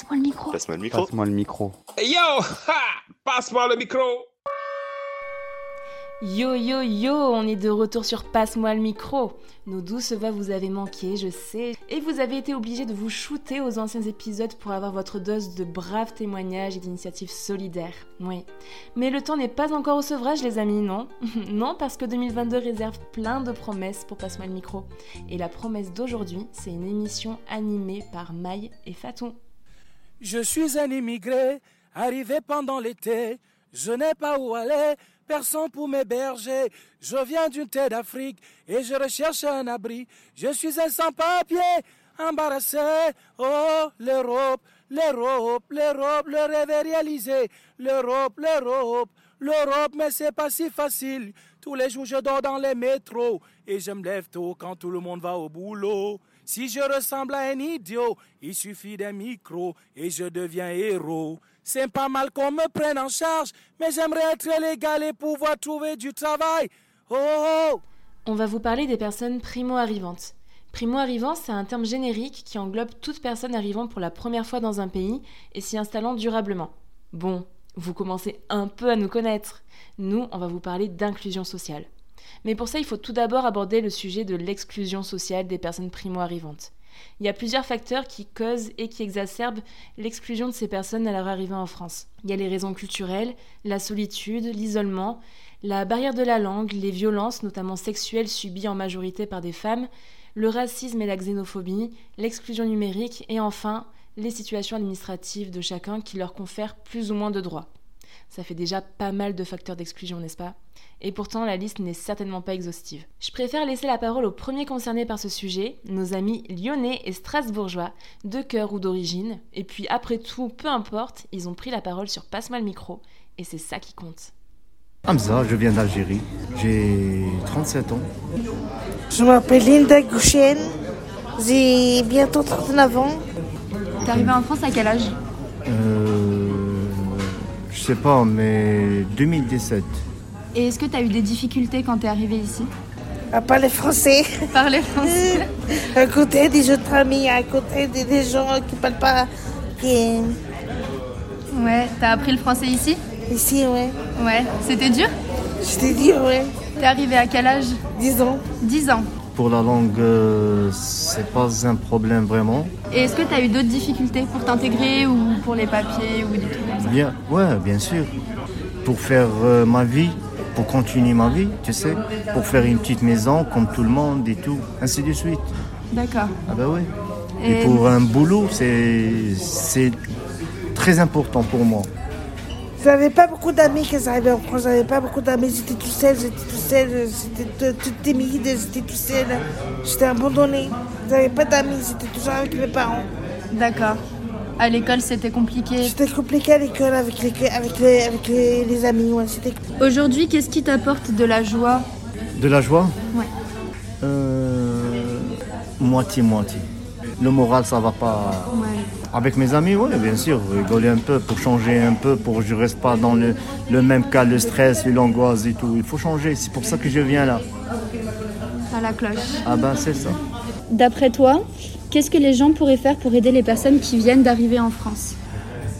Passe-moi le micro. Passe-moi le micro. Passe-moi le micro. Hey yo ha Passe-moi le micro Yo yo yo, on est de retour sur Passe-moi le micro. Nos douces voix vous avez manqué, je sais, et vous avez été obligés de vous shooter aux anciens épisodes pour avoir votre dose de braves témoignages et d'initiatives solidaires. Oui. Mais le temps n'est pas encore au sevrage, les amis, non? Non, parce que 2022 réserve plein de promesses pour Passe-moi le micro. Et la promesse d'aujourd'hui, c'est une émission animée par Maï et Fatou. Je suis un immigré, arrivé pendant l'été. Je n'ai pas où aller, personne pour m'héberger. Je viens d'une terre d'Afrique et je recherche un abri. Je suis un sans-papier, embarrassé. Oh, l'Europe, l'Europe, l'Europe, le rêve est réalisé. L'Europe, l'Europe, l'Europe, mais c'est pas si facile. Tous les jours, je dors dans les métros et je me lève tôt quand tout le monde va au boulot. Si je ressemble à un idiot, il suffit d'un micro et je deviens héros. C'est pas mal qu'on me prenne en charge, mais j'aimerais être légal et pouvoir trouver du travail. Oh, oh. On va vous parler des personnes primo-arrivantes. Primo-arrivant, c'est un terme générique qui englobe toute personne arrivant pour la première fois dans un pays et s'y installant durablement. Bon, vous commencez un peu à nous connaître. Nous, on va vous parler d'inclusion sociale. Mais pour ça, il faut tout d'abord aborder le sujet de l'exclusion sociale des personnes primo-arrivantes. Il y a plusieurs facteurs qui causent et qui exacerbent l'exclusion de ces personnes à leur arrivée en France. Il y a les raisons culturelles, la solitude, l'isolement, la barrière de la langue, les violences, notamment sexuelles, subies en majorité par des femmes, le racisme et la xénophobie, l'exclusion numérique et enfin les situations administratives de chacun qui leur confèrent plus ou moins de droits. Ça fait déjà pas mal de facteurs d'exclusion, n'est-ce pas? Et pourtant, la liste n'est certainement pas exhaustive. Je préfère laisser la parole aux premiers concernés par ce sujet, nos amis lyonnais et strasbourgeois, de cœur ou d'origine. Et puis après tout, peu importe, ils ont pris la parole sur Passe-moi le micro, et c'est ça qui compte. Hamza, je viens d'Algérie. J'ai 37 ans. Je m'appelle Linda Gouchen. J'ai bientôt 39 ans. T'es arrivé en France à quel âge? Euh, sais pas, mais 2017. Et est-ce que t'as eu des difficultés quand t'es arrivé ici? À parler français. Parler français à côté des autres amis, à côté des, des gens qui parlent pas. Qui, Ouais, t'as appris le français ici? Ici, ouais. Ouais, c'était dur? Je t'ai dit, ouais. T'es arrivé à quel âge? Disons. 10 ans. Pour la langue, euh, c'est pas un problème vraiment. Et est-ce que t'as eu d'autres difficultés pour t'intégrer ou pour les papiers ou des trucs comme ça Bien, ouais, bien sûr. Pour faire euh, ma vie, pour continuer ma vie, tu sais, pour faire une petite maison comme tout le monde et tout, ainsi de suite. D'accord. Ah bah oui. Et- Et pour un boulot, c'est c'est très important pour moi. J'avais pas beaucoup d'amis quand j'arrivais en France. J'avais pas beaucoup d'amis. J'étais tout seul, j'étais tout seul. J'étais tout- toute timide, j'étais tout seul. J'étais abandonnée. J'avais pas d'amis. J'étais toujours avec mes parents. D'accord. À l'école, c'était compliqué. C'était compliqué à l'école avec les, avec les, avec les, les amis. Ouais. Aujourd'hui, qu'est-ce qui t'apporte de la joie? De la joie? Ouais. Euh, Moitié-moitié. Le moral, ça va pas. Avec mes amis, oui, bien sûr, rigoler un peu pour changer un peu, pour que je reste pas dans le, le même cas, le stress, l'angoisse et tout. Il faut changer, c'est pour ça que je viens là. À la cloche. Ah ben c'est ça. D'après toi, qu'est-ce que les gens pourraient faire pour aider les personnes qui viennent d'arriver en France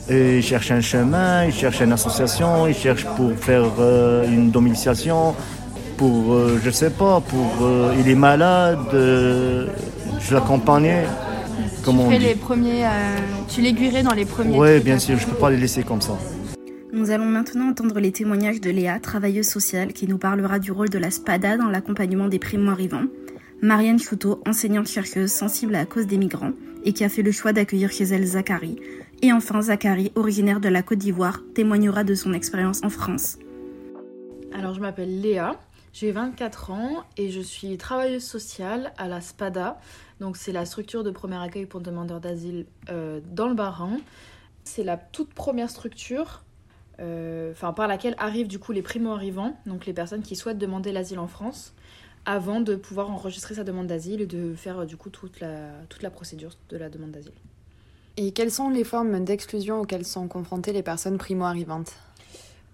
Et ils cherchent un chemin, ils cherchent une association, ils cherchent pour faire euh, une domiciliation, pour, euh, je sais pas, pour, euh, il est malade, euh, je l'accompagnais. Comment Tu fais les premiers, euh, tu l'aiguillerais dans les premiers. Oui, bien à sûr, je faire. peux pas les laisser comme ça. Nous allons maintenant entendre les témoignages de Léa, travailleuse sociale, qui nous parlera du rôle de la SPADA dans l'accompagnement des primo-arrivants. Marianne Chouteau, enseignante-chercheuse sensible à la cause des migrants et qui a fait le choix d'accueillir chez elle Zachary. Et enfin Zachary, originaire de la Côte d'Ivoire, témoignera de son expérience en France. Alors, je m'appelle Léa, j'ai 24 ans et je suis travailleuse sociale à la SPADA. Donc, c'est la structure de premier accueil pour demandeurs d'asile euh, dans le Bas-Rhin. C'est la toute première structure euh, par laquelle arrivent du coup les primo-arrivants, donc les personnes qui souhaitent demander l'asile en France, avant de pouvoir enregistrer sa demande d'asile et de faire euh, du coup toute la, toute la procédure de la demande d'asile. Et quelles sont les formes d'exclusion auxquelles sont confrontées les personnes primo-arrivantes?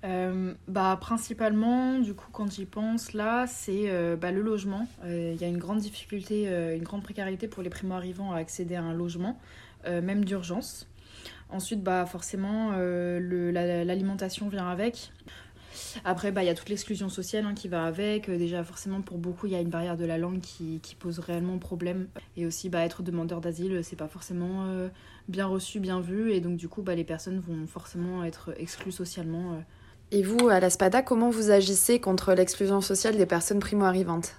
Euh, bah, principalement, du coup, quand j'y pense, là, c'est euh, bah, le logement. Euh, Il y a une grande difficulté, une grande précarité pour les primo-arrivants à accéder à un logement, même d'urgence. Ensuite, bah, forcément, l'alimentation vient avec. Après, bah, il y a toute l'exclusion sociale hein, qui va avec. déjà, forcément, pour beaucoup, il y a une barrière de la langue qui, pose réellement problème. Et aussi, bah, être demandeur d'asile, c'est pas forcément bien reçu, bien vu. Et donc, du coup, bah, les personnes vont forcément être exclues socialement. Et vous, à la SPADA, comment vous agissez contre l'exclusion sociale des personnes primo-arrivantes?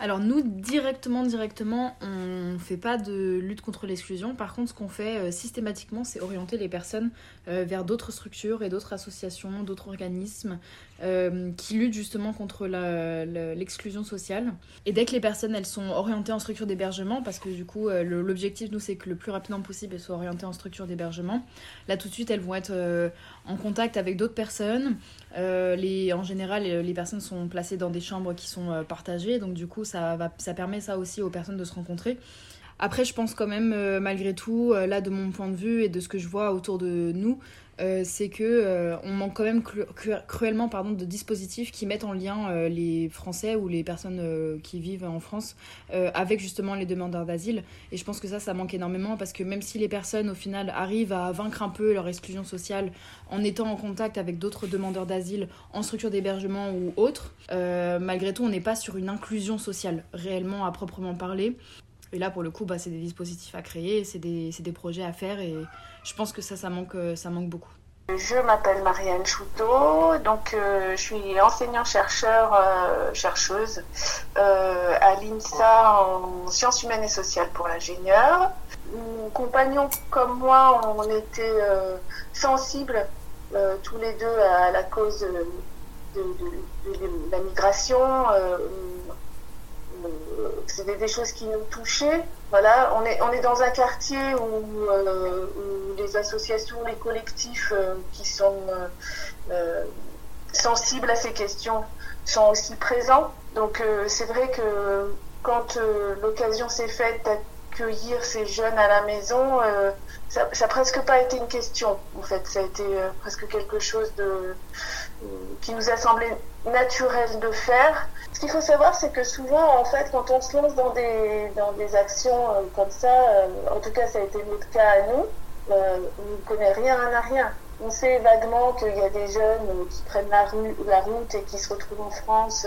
Alors nous, directement, directement, on ne fait pas de lutte contre l'exclusion. Par contre, ce qu'on fait euh, systématiquement, c'est orienter les personnes euh, vers d'autres structures et d'autres associations, d'autres organismes euh, qui luttent justement contre l'exclusion sociale. Et dès que les personnes, elles sont orientées en structure d'hébergement, parce que du coup, l'objectif, nous, c'est que le plus rapidement possible, elles soient orientées en structure d'hébergement. Là, tout de suite, elles vont être en contact avec d'autres personnes. en général, les personnes sont placées dans des chambres qui sont partagées, donc du coup, ça, permet ça aussi aux personnes de se rencontrer. Après, je pense quand même, euh, malgré tout, euh, là, de mon point de vue et de ce que je vois autour de nous, euh, c'est que on manque quand même cruellement pardon, de dispositifs qui mettent en lien les Français ou les personnes qui vivent en France avec justement les demandeurs d'asile. Et je pense que ça, ça manque énormément parce que même si les personnes, au final, arrivent à vaincre un peu leur exclusion sociale en étant en contact avec d'autres demandeurs d'asile en structure d'hébergement ou autre, malgré tout, on n'est pas sur une inclusion sociale réellement à proprement parler. Et là, pour le coup, bah, c'est des dispositifs à créer, c'est des, projets à faire et je pense que ça, ça manque, ça manque beaucoup. Je m'appelle Marianne Chouteau, donc euh, je suis enseignant-chercheur, euh, chercheuse euh, à l'INSA en sciences humaines et sociales pour l'ingénieur. Mon compagnon comme moi, on était sensibles tous les deux à la cause de la migration c'était des choses qui nous touchaient. Voilà, on est, on est dans un quartier où, euh, les associations, les collectifs euh, qui sont euh, sensibles à ces questions sont aussi présents. Donc c'est vrai que quand l'occasion s'est faite d'accueillir ces jeunes à la maison, ça n'a presque pas été une question. En fait, ça a été presque quelque chose de, qui nous a semblé naturel de faire. Ce qu'il faut savoir, c'est que souvent, en fait, quand on se lance dans des, dans des actions euh, comme ça, euh, en tout cas, ça a été notre cas à nous, euh, on ne connaît rien à rien. On sait vaguement qu'il y a des jeunes qui prennent la, rue, la route et qui se retrouvent en France,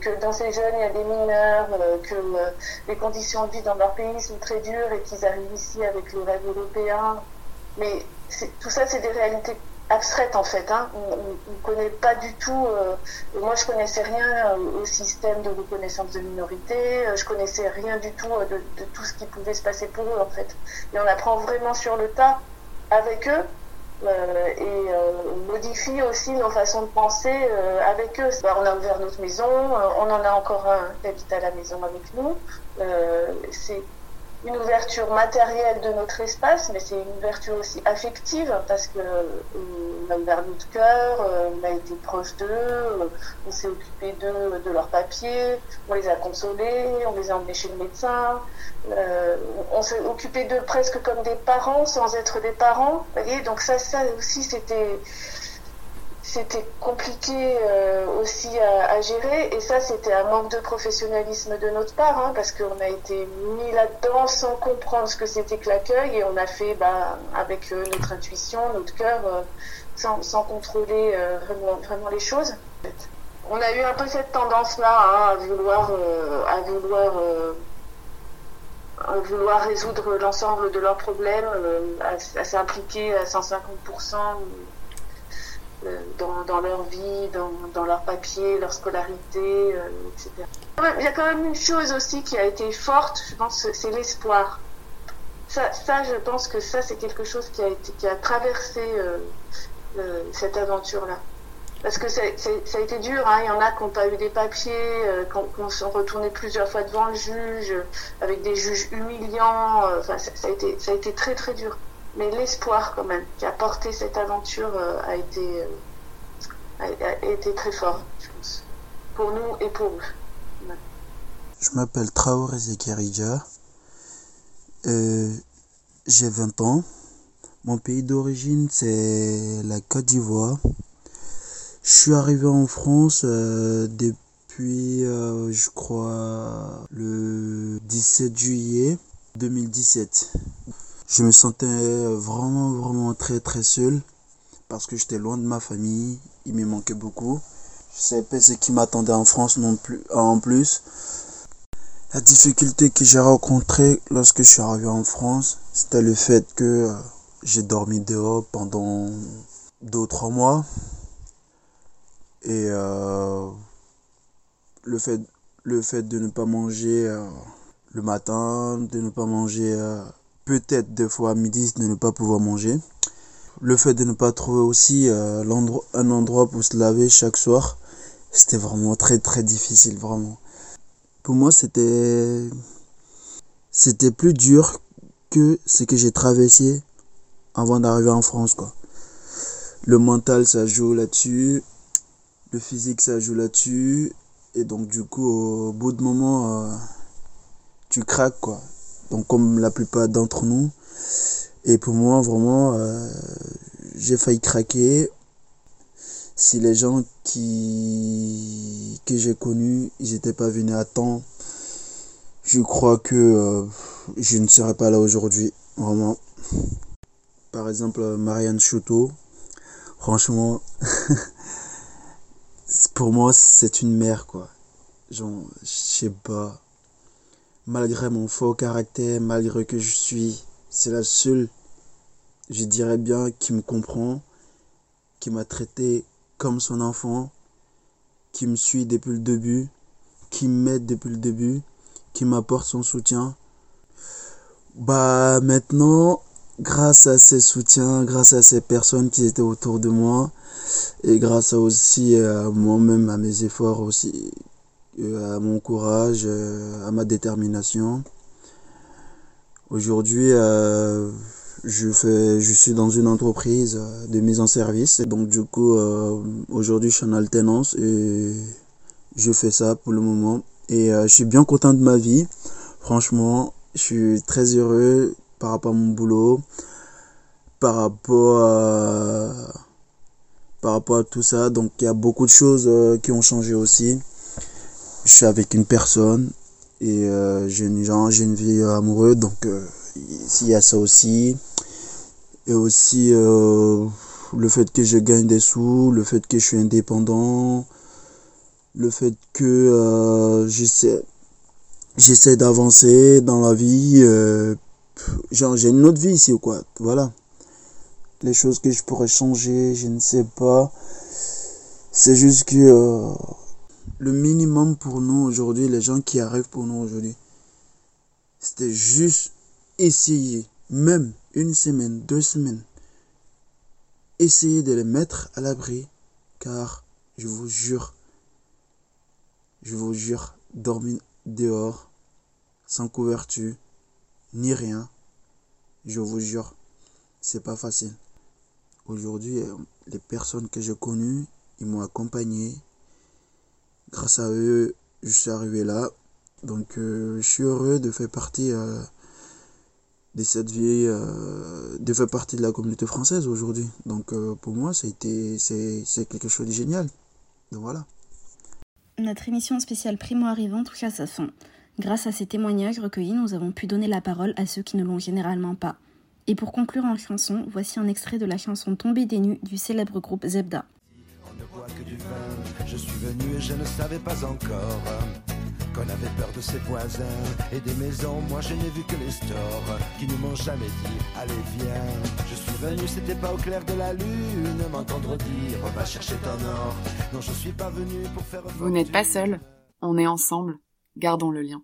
que dans ces jeunes, il y a des mineurs, que les conditions de vie dans leur pays sont très dures et qu'ils arrivent ici avec le rêve européen. Mais tout ça, c'est des réalités abstraite en fait. Hein. On ne connaît pas du tout. Euh, moi, je connaissais rien euh, au système de reconnaissance de minorité. Euh, je connaissais rien du tout de, tout ce qui pouvait se passer pour eux en fait. Et on apprend vraiment sur le tas avec eux. Et on modifie aussi nos façons de penser avec eux. Bah, on a ouvert notre maison, on en a encore un qui habite à la maison avec nous. Une ouverture matérielle de notre espace, mais c'est une ouverture aussi affective parce que euh, on a ouvert notre cœur, euh, on a été proche d'eux, euh, on s'est occupé d'eux, de leurs papiers, on les a consolés, on les a emmenés chez le médecin, on s'est occupé d'eux presque comme des parents sans être des parents. Vous voyez, donc ça, ça aussi c'était c'était compliqué euh, aussi à, gérer et ça c'était un manque de professionnalisme de notre part hein, parce qu'on a été mis là-dedans sans comprendre ce que c'était que l'accueil et on a fait bah, avec euh, notre intuition, notre cœur, euh, sans, sans, contrôler vraiment, vraiment les choses. On a eu un peu cette tendance-là hein, à vouloir, à vouloir vouloir résoudre l'ensemble de leurs problèmes, à, à s'impliquer à 150% euh, dans, leur vie, dans, dans leur papier, leur scolarité, euh, etc. Il y a quand même une chose aussi qui a été forte, je pense, c'est l'espoir. Ça, je pense que ça, c'est quelque chose qui a, traversé euh, cette aventure-là. Parce que ça, a été dur, hein. il y en a qui n'ont pas eu des papiers, qui, sont retournés plusieurs fois devant le juge, avec des juges humiliants. Enfin, ça a été très très dur mais l'espoir quand même qui a porté cette aventure euh, a été euh, a, été très fort, je pense, pour nous et pour eux. Je m'appelle Traoré Zekiridja. Euh, J'ai 20 ans. Mon pays d'origine, c'est la Côte d'Ivoire. Je suis arrivé en France depuis, je crois, le 17 juillet 2017. Je me sentais vraiment, vraiment très, très seul parce que j'étais loin de ma famille. Il me manquait beaucoup. Je savais pas ce qui m'attendait en France non plus, en plus. La difficulté que j'ai rencontrée lorsque je suis arrivé en France, c'était le fait que euh, j'ai dormi dehors pendant deux ou trois mois. Et euh, le, fait, le fait de ne pas manger euh, le matin, de ne pas manger peut-être deux fois à midi, de ne pas pouvoir manger. Le fait de ne pas trouver aussi un endroit pour se laver chaque soir, c'était vraiment très très difficile, vraiment. Pour moi, c'était c'était plus dur que ce que j'ai traversé avant d'arriver en France. Le mental, ça joue là-dessus. Le physique, ça joue là-dessus. Et donc, du coup, au bout de moment, euh, tu craques, quoi. Donc, comme la plupart d'entre nous. Et pour moi, vraiment, euh, j'ai failli craquer. Si les gens qui que j'ai connus, ils n'étaient pas venus à temps, je crois que euh, je ne serais pas là aujourd'hui, vraiment. Par exemple, Marianne Chouteau, franchement, pour moi, c'est une mère, quoi. Genre, je sais pas. Malgré mon faux caractère, malgré que je suis, c'est la seule, je dirais bien, qui me comprend, qui m'a traité comme son enfant, qui me suit depuis le début, qui m'aide depuis le début, qui m'apporte son soutien. Bah maintenant, grâce à ces soutiens, grâce à ces personnes qui étaient autour de moi, et grâce aussi à moi-même, à mes efforts aussi, à mon courage, à ma détermination, aujourd'hui, euh, je fais, je suis dans une entreprise euh, de mise en service. Donc, du coup, euh, aujourd'hui, je suis en alternance et je fais ça pour le moment. Et euh, je suis bien content de ma vie. Franchement, je suis très heureux par rapport à mon boulot, par rapport par rapport à tout ça. Donc, il y a beaucoup de choses qui ont changé aussi. Je suis avec une personne et j'ai une, j'ai une vie amoureuse. Donc, s'il y a ça aussi et aussi euh, le fait que je gagne des sous, le fait que je suis indépendant, le fait que euh, j'essaie j'essaie d'avancer dans la vie euh, genre j'ai une autre vie ici ou quoi voilà les choses que je pourrais changer je ne sais pas c'est juste que le minimum pour nous aujourd'hui les gens qui arrivent pour nous aujourd'hui c'était juste essayer même une semaine, deux semaines, essayez de les mettre à l'abri, car je vous jure, je vous jure, dormir dehors, sans couverture, ni rien, je vous jure, c'est pas facile. Aujourd'hui, les personnes que j'ai connues, ils m'ont accompagné. Grâce à eux, je suis arrivé là. Donc, euh, je suis heureux de faire partie euh, de cette vie euh, de faire partie de la communauté française aujourd'hui. Donc euh, pour moi, c'est quelque chose de génial. Donc voilà. Notre émission spéciale Primo Arrivant touche à sa fin. Grâce à ces témoignages recueillis, nous avons pu donner la parole à ceux qui ne l'ont généralement pas. Et pour conclure en chanson, voici un extrait de la chanson Tombée des nues du célèbre groupe Zebda. On ne voit que du vin, je suis venu et je ne savais pas encore qu'on avait peur de ses voisins et des maisons. Moi je n'ai vu que les stores qui ne m'ont jamais dit Allez viens. Je suis venu, c'était pas au clair de la lune, m'entendre dire Va chercher ton or. Non, je suis pas venu pour faire. Vous n'êtes pas seul, on est ensemble, gardons le lien.